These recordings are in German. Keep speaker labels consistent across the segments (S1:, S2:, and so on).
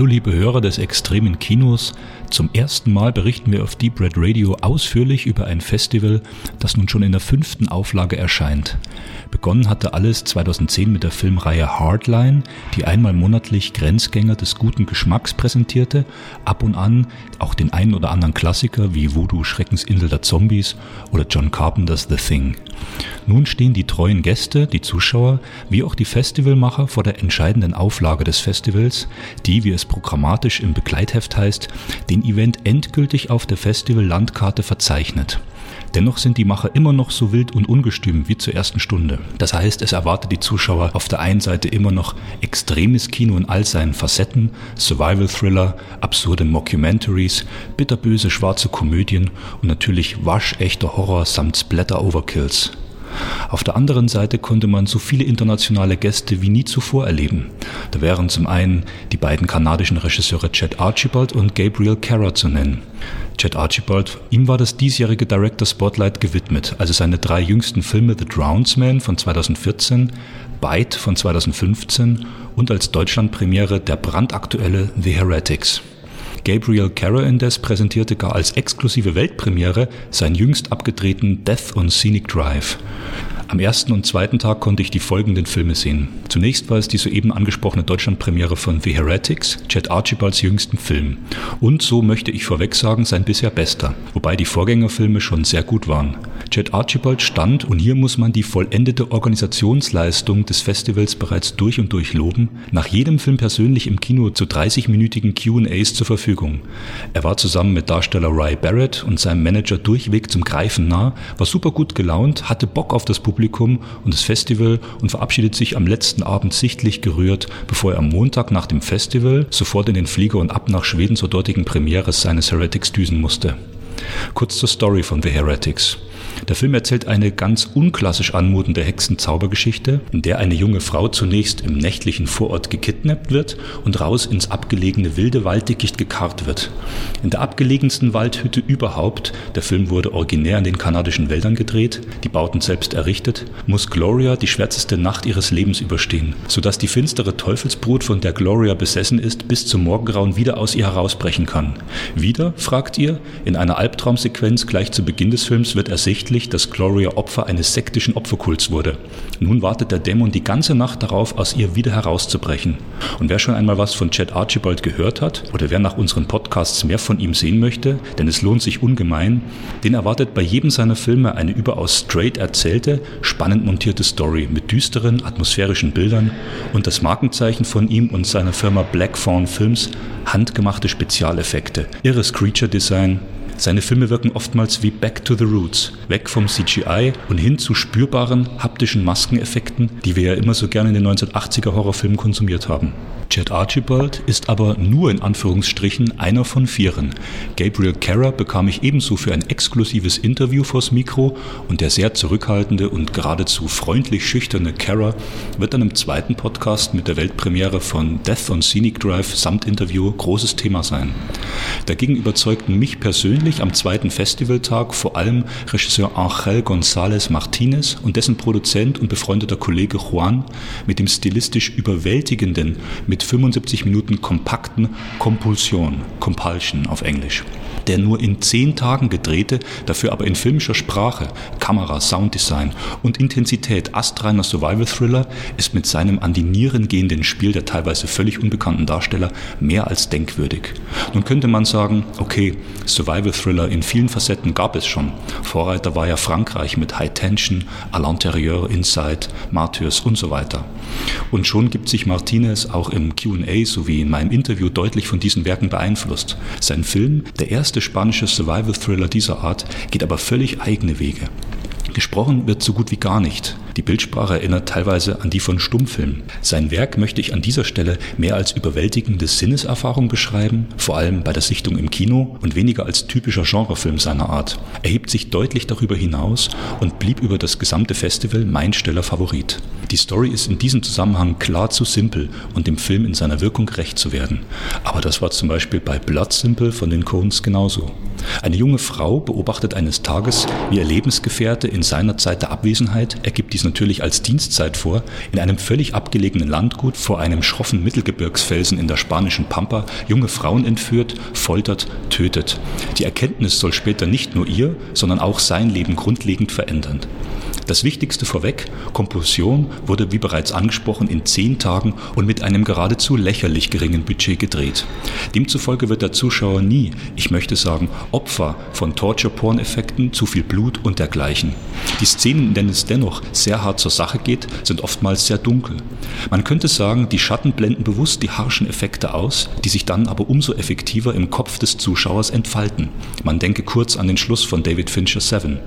S1: Hallo liebe Hörer des extremen Kinos. Zum ersten Mal berichten wir auf Deep Red Radio ausführlich über ein Festival, das nun schon in der fünften Auflage erscheint. Begonnen hatte alles 2010 mit der Filmreihe Hardline, die einmal monatlich Grenzgänger des guten Geschmacks präsentierte, ab und an auch den einen oder anderen Klassiker wie Voodoo Schreckensinsel der Zombies oder John Carpenters The Thing. Nun stehen die treuen Gäste, die Zuschauer, wie auch die Festivalmacher vor der entscheidenden Auflage des Festivals, die, wie es programmatisch im Begleitheft heißt, den Event endgültig auf der Festival-Landkarte verzeichnet. Dennoch sind die Macher immer noch so wild und ungestüm wie zur ersten Stunde. Das heißt, es erwartet die Zuschauer auf der einen Seite immer noch extremes Kino in all seinen Facetten, Survival-Thriller, absurde Mockumentaries, bitterböse schwarze Komödien und natürlich waschechter Horror samt Splatter-Overkills. Auf der anderen Seite konnte man so viele internationale Gäste wie nie zuvor erleben. Da wären zum einen die beiden kanadischen Regisseure Chad Archibald und Gabriel Carra zu nennen. Chad Archibald, ihm war das diesjährige Director Spotlight gewidmet, also seine drei jüngsten Filme The Drownsman von 2014, Bite von 2015 und als Deutschlandpremiere der brandaktuelle The Heretics. Gabriel Carra indes präsentierte gar als exklusive Weltpremiere seinen jüngst abgedrehten Death on Scenic Drive. Am ersten und zweiten Tag konnte ich die folgenden Filme sehen. Zunächst war es die soeben angesprochene Deutschlandpremiere von The Heretics, Chad Archibalds jüngsten Film. Und so möchte ich vorweg sagen, sein bisher bester, wobei die Vorgängerfilme schon sehr gut waren. Chad Archibald stand, und hier muss man die vollendete Organisationsleistung des Festivals bereits durch und durch loben, nach jedem Film persönlich im Kino zu 30-minütigen Q&As zur Verfügung. Er war zusammen mit Darsteller Ry Barrett und seinem Manager durchweg zum Greifen nah, war super gut gelaunt, hatte Bock auf das Publikum Publikum und das Festival und verabschiedet sich am letzten Abend sichtlich gerührt, bevor er am Montag nach dem Festival sofort in den Flieger und ab nach Schweden zur dortigen Premiere seines Heretics düsen musste. Kurz zur Story von The Heretics. Der Film erzählt eine ganz unklassisch anmutende Hexenzaubergeschichte, in der eine junge Frau zunächst im nächtlichen Vorort gekidnappt wird und raus ins abgelegene wilde Walddickicht gekarrt wird. In der abgelegensten Waldhütte überhaupt, der Film wurde originär in den kanadischen Wäldern gedreht, die Bauten selbst errichtet, muss Gloria die schwärzeste Nacht ihres Lebens überstehen, sodass die finstere Teufelsbrut, von der Gloria besessen ist, bis zum Morgengrauen wieder aus ihr herausbrechen kann. Wieder, fragt ihr, in einer Albtraumsequenz gleich zu Beginn des Films wird ersichtlich, offensichtlich, dass Gloria Opfer eines sektischen Opferkults wurde. Nun wartet der Dämon die ganze Nacht darauf, aus ihr wieder herauszubrechen. Und wer schon einmal was von Chad Archibald gehört hat oder wer nach unseren Podcasts mehr von ihm sehen möchte, denn es lohnt sich ungemein, den erwartet bei jedem seiner Filme eine überaus straight erzählte, spannend montierte Story mit düsteren, atmosphärischen Bildern und das Markenzeichen von ihm und seiner Firma Black Fawn Films handgemachte Spezialeffekte, irres Creature Design, seine Filme wirken oftmals wie Back to the Roots, weg vom CGI und hin zu spürbaren haptischen Maskeneffekten, die wir ja immer so gerne in den 1980er Horrorfilmen konsumiert haben. Chad Archibald ist aber nur in Anführungsstrichen einer von vieren. Gabriel Carra bekam ich ebenso für ein exklusives Interview vors Mikro und der sehr zurückhaltende und geradezu freundlich schüchterne Carra wird dann im zweiten Podcast mit der Weltpremiere von Death on Scenic Drive samt Interview großes Thema sein. Dagegen überzeugten mich persönlich am zweiten Festivaltag vor allem Regisseur Angel González Martinez und dessen Produzent und befreundeter Kollege Juan mit dem stilistisch überwältigenden, mit mit 75 Minuten kompakten Kompulsion, Compulsion auf Englisch. Der nur in zehn Tagen gedrehte, dafür aber in filmischer Sprache, Kamera, Sounddesign und Intensität astreiner Survival-Thriller ist mit seinem an die Nieren gehenden Spiel der teilweise völlig unbekannten Darsteller mehr als denkwürdig. Nun könnte man sagen, okay, Survival-Thriller in vielen Facetten gab es schon. Vorreiter war ja Frankreich mit High Tension, À l'intérieur, Inside, Martyrs und so weiter. Und schon gibt sich Martinez auch im QA sowie in meinem Interview deutlich von diesen Werken beeinflusst. Sein Film, der erste spanische Survival-Thriller dieser Art, geht aber völlig eigene Wege. Gesprochen wird so gut wie gar nicht. Die Bildsprache erinnert teilweise an die von Stummfilmen. Sein Werk möchte ich an dieser Stelle mehr als überwältigende Sinneserfahrung beschreiben, vor allem bei der Sichtung im Kino und weniger als typischer Genrefilm seiner Art. Er hebt sich deutlich darüber hinaus und blieb über das gesamte Festival mein stiller Favorit. Die Story ist in diesem Zusammenhang klar zu simpel und dem Film in seiner Wirkung gerecht zu werden. Aber das war zum Beispiel bei Blood Simple von den Coens genauso. Eine junge Frau beobachtet eines Tages, wie ihr Lebensgefährte in seiner Zeit der Abwesenheit, er gibt dies natürlich als Dienstzeit vor, in einem völlig abgelegenen Landgut vor einem schroffen Mittelgebirgsfelsen in der spanischen Pampa junge Frauen entführt, foltert, tötet. Die Erkenntnis soll später nicht nur ihr, sondern auch sein Leben grundlegend verändern. Das Wichtigste vorweg, Kompulsion wurde wie bereits angesprochen in zehn Tagen und mit einem geradezu lächerlich geringen Budget gedreht. Demzufolge wird der Zuschauer nie, ich möchte sagen, Opfer von Torture-Porn-Effekten, zu viel Blut und dergleichen. Die Szenen, in denen es dennoch sehr hart zur Sache geht, sind oftmals sehr dunkel. Man könnte sagen, die Schatten blenden bewusst die harschen Effekte aus, die sich dann aber umso effektiver im Kopf des Zuschauers entfalten. Man denke kurz an den Schluss von David Fincher 7.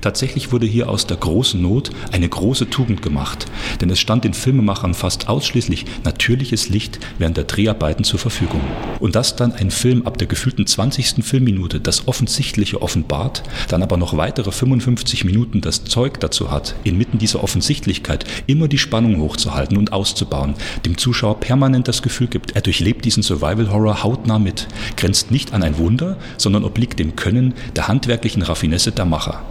S1: Tatsächlich wurde hier aus der großen Not eine große Tugend gemacht, denn es stand den Filmemachern fast ausschließlich natürliches Licht während der Dreharbeiten zur Verfügung. Und dass dann ein Film ab der gefühlten 20. Filmminute das Offensichtliche offenbart, dann aber noch weitere 55 Minuten das Zeug dazu hat, inmitten dieser Offensichtlichkeit immer die Spannung hochzuhalten und auszubauen, dem Zuschauer permanent das Gefühl gibt, er durchlebt diesen Survival Horror hautnah mit, grenzt nicht an ein Wunder, sondern obliegt dem Können der handwerklichen Raffinesse der Macher.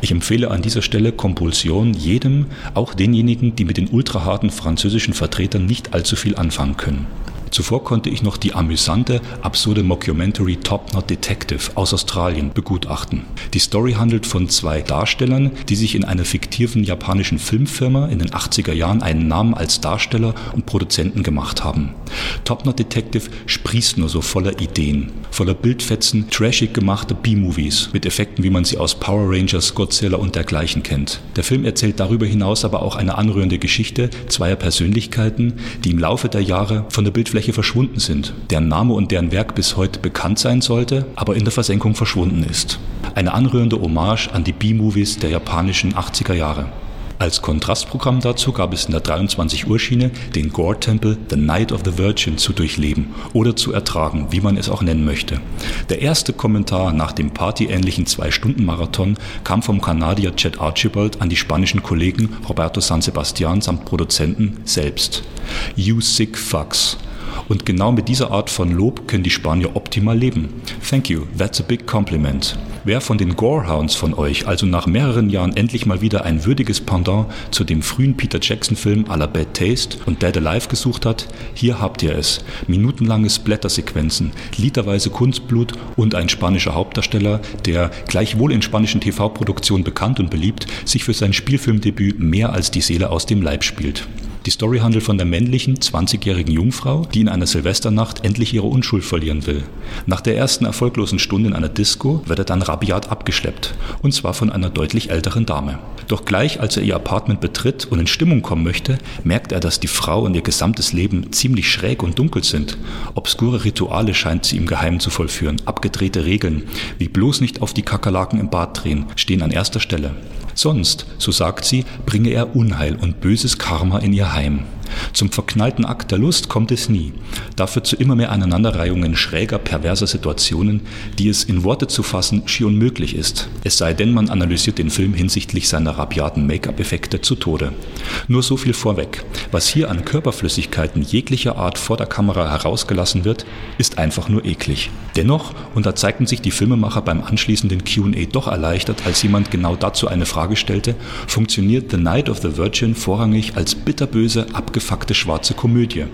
S1: Ich empfehle an dieser Stelle Kompulsion jedem, auch denjenigen, die mit den ultraharten französischen Vertretern nicht allzu viel anfangen können. Zuvor konnte ich noch die amüsante, absurde Mockumentary Top Not Detective aus Australien begutachten. Die Story handelt von zwei Darstellern, die sich in einer fiktiven japanischen Filmfirma in den 80er Jahren einen Namen als Darsteller und Produzenten gemacht haben. Top Not Detective sprießt nur so voller Ideen, voller Bildfetzen, trashig gemachte B-Movies mit Effekten, wie man sie aus Power Rangers, Godzilla und dergleichen kennt. Der Film erzählt darüber hinaus aber auch eine anrührende Geschichte zweier Persönlichkeiten, die im Laufe der Jahre von der Bildfläche Bildfläche verschwunden sind, deren Name und deren Werk bis heute bekannt sein sollte, aber in der Versenkung verschwunden ist. Eine anrührende Hommage an die B-Movies der japanischen 80er Jahre. Als Kontrastprogramm dazu gab es in der 23 Uhr Schiene den Gore-Tempel The Night of the Virgin zu durchleben oder zu ertragen, wie man es auch nennen möchte. Der erste Kommentar nach dem partyähnlichen Zwei-Stunden-Marathon kam vom Kanadier Chad Archibald an die spanischen Kollegen Roberto San Sebastian samt Produzenten selbst. You sick fucks. Und genau mit dieser Art von Lob können die Spanier optimal leben. Thank you, that's a big compliment. Wer von den Gorehounds von euch also nach mehreren Jahren endlich mal wieder ein würdiges Pendant zu dem frühen Peter Jackson-Film à la Bad Taste und Dead Alive gesucht hat, hier habt ihr es. Minutenlange Splatter-Sequenzen, literweise Kunstblut und ein spanischer Hauptdarsteller, der gleichwohl in spanischen TV-Produktionen bekannt und beliebt, sich für sein Spielfilmdebüt mehr als die Seele aus dem Leib spielt. Die Story handelt von der männlichen, 20-jährigen Jungfrau, die in einer Silvesternacht endlich ihre Unschuld verlieren will. Nach der ersten erfolglosen Stunde in einer Disco wird er dann rabiat abgeschleppt, und zwar von einer deutlich älteren Dame. Doch gleich als er ihr Apartment betritt und in Stimmung kommen möchte, merkt er, dass die Frau und ihr gesamtes Leben ziemlich schräg und dunkel sind. Obskure Rituale scheint sie im Geheimen zu vollführen, abgedrehte Regeln, wie bloß nicht auf die Kakerlaken im Bad drehen, stehen an erster Stelle. Sonst, so sagt sie, bringe er Unheil und böses Karma in ihr Heim. Zum verknallten Akt der Lust kommt es nie, dafür zu immer mehr Aneinanderreihungen schräger, perverser Situationen, die es in Worte zu fassen schier unmöglich ist, es sei denn, man analysiert den Film hinsichtlich seiner rabiaten Make-up-Effekte zu Tode. Nur so viel vorweg, was hier an Körperflüssigkeiten jeglicher Art vor der Kamera herausgelassen wird, ist einfach nur eklig. Dennoch, und da zeigten sich die Filmemacher beim anschließenden Q&A doch erleichtert, als jemand genau dazu eine Frage stellte, funktioniert The Night of the Virgin vorrangig als bitterböse, abgefuckte abgefuckte schwarze Komödie.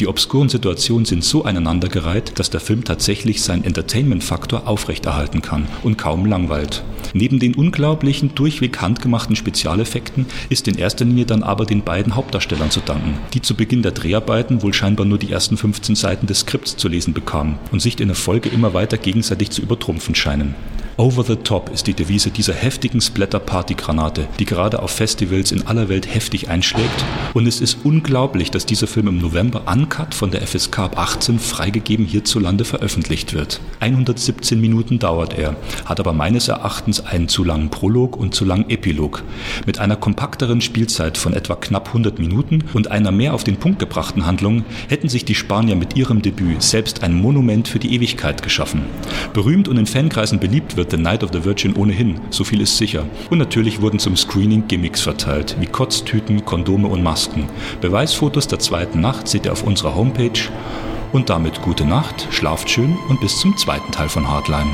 S1: Die obskuren Situationen sind so aneinandergereiht, dass der Film tatsächlich seinen Entertainment-Faktor aufrechterhalten kann und kaum langweilt. Neben den unglaublichen, durchweg handgemachten Spezialeffekten ist in erster Linie dann aber den beiden Hauptdarstellern zu danken, die zu Beginn der Dreharbeiten wohl scheinbar nur die ersten 15 Seiten des Skripts zu lesen bekamen und sich in der Folge immer weiter gegenseitig zu übertrumpfen scheinen. Over the Top ist die Devise dieser heftigen Splatter-Party-Granate, die gerade auf Festivals in aller Welt heftig einschlägt. Und es ist unglaublich, dass dieser Film im November uncut von der FSK ab 18 freigegeben hierzulande veröffentlicht wird. 117 Minuten dauert er, hat aber meines Erachtens einen zu langen Prolog und zu langen Epilog. Mit einer kompakteren Spielzeit von etwa knapp 100 Minuten und einer mehr auf den Punkt gebrachten Handlung hätten sich die Spanier mit ihrem Debüt selbst ein Monument für die Ewigkeit geschaffen. Berühmt und in Fankreisen beliebt wird The Night of the Virgin ohnehin, so viel ist sicher. Und natürlich wurden zum Screening Gimmicks verteilt, wie Kotztüten, Kondome und Masken. Beweisfotos der zweiten Nacht seht ihr auf unserer Homepage. Und damit gute Nacht, schlaft schön und bis zum zweiten Teil von Hardline.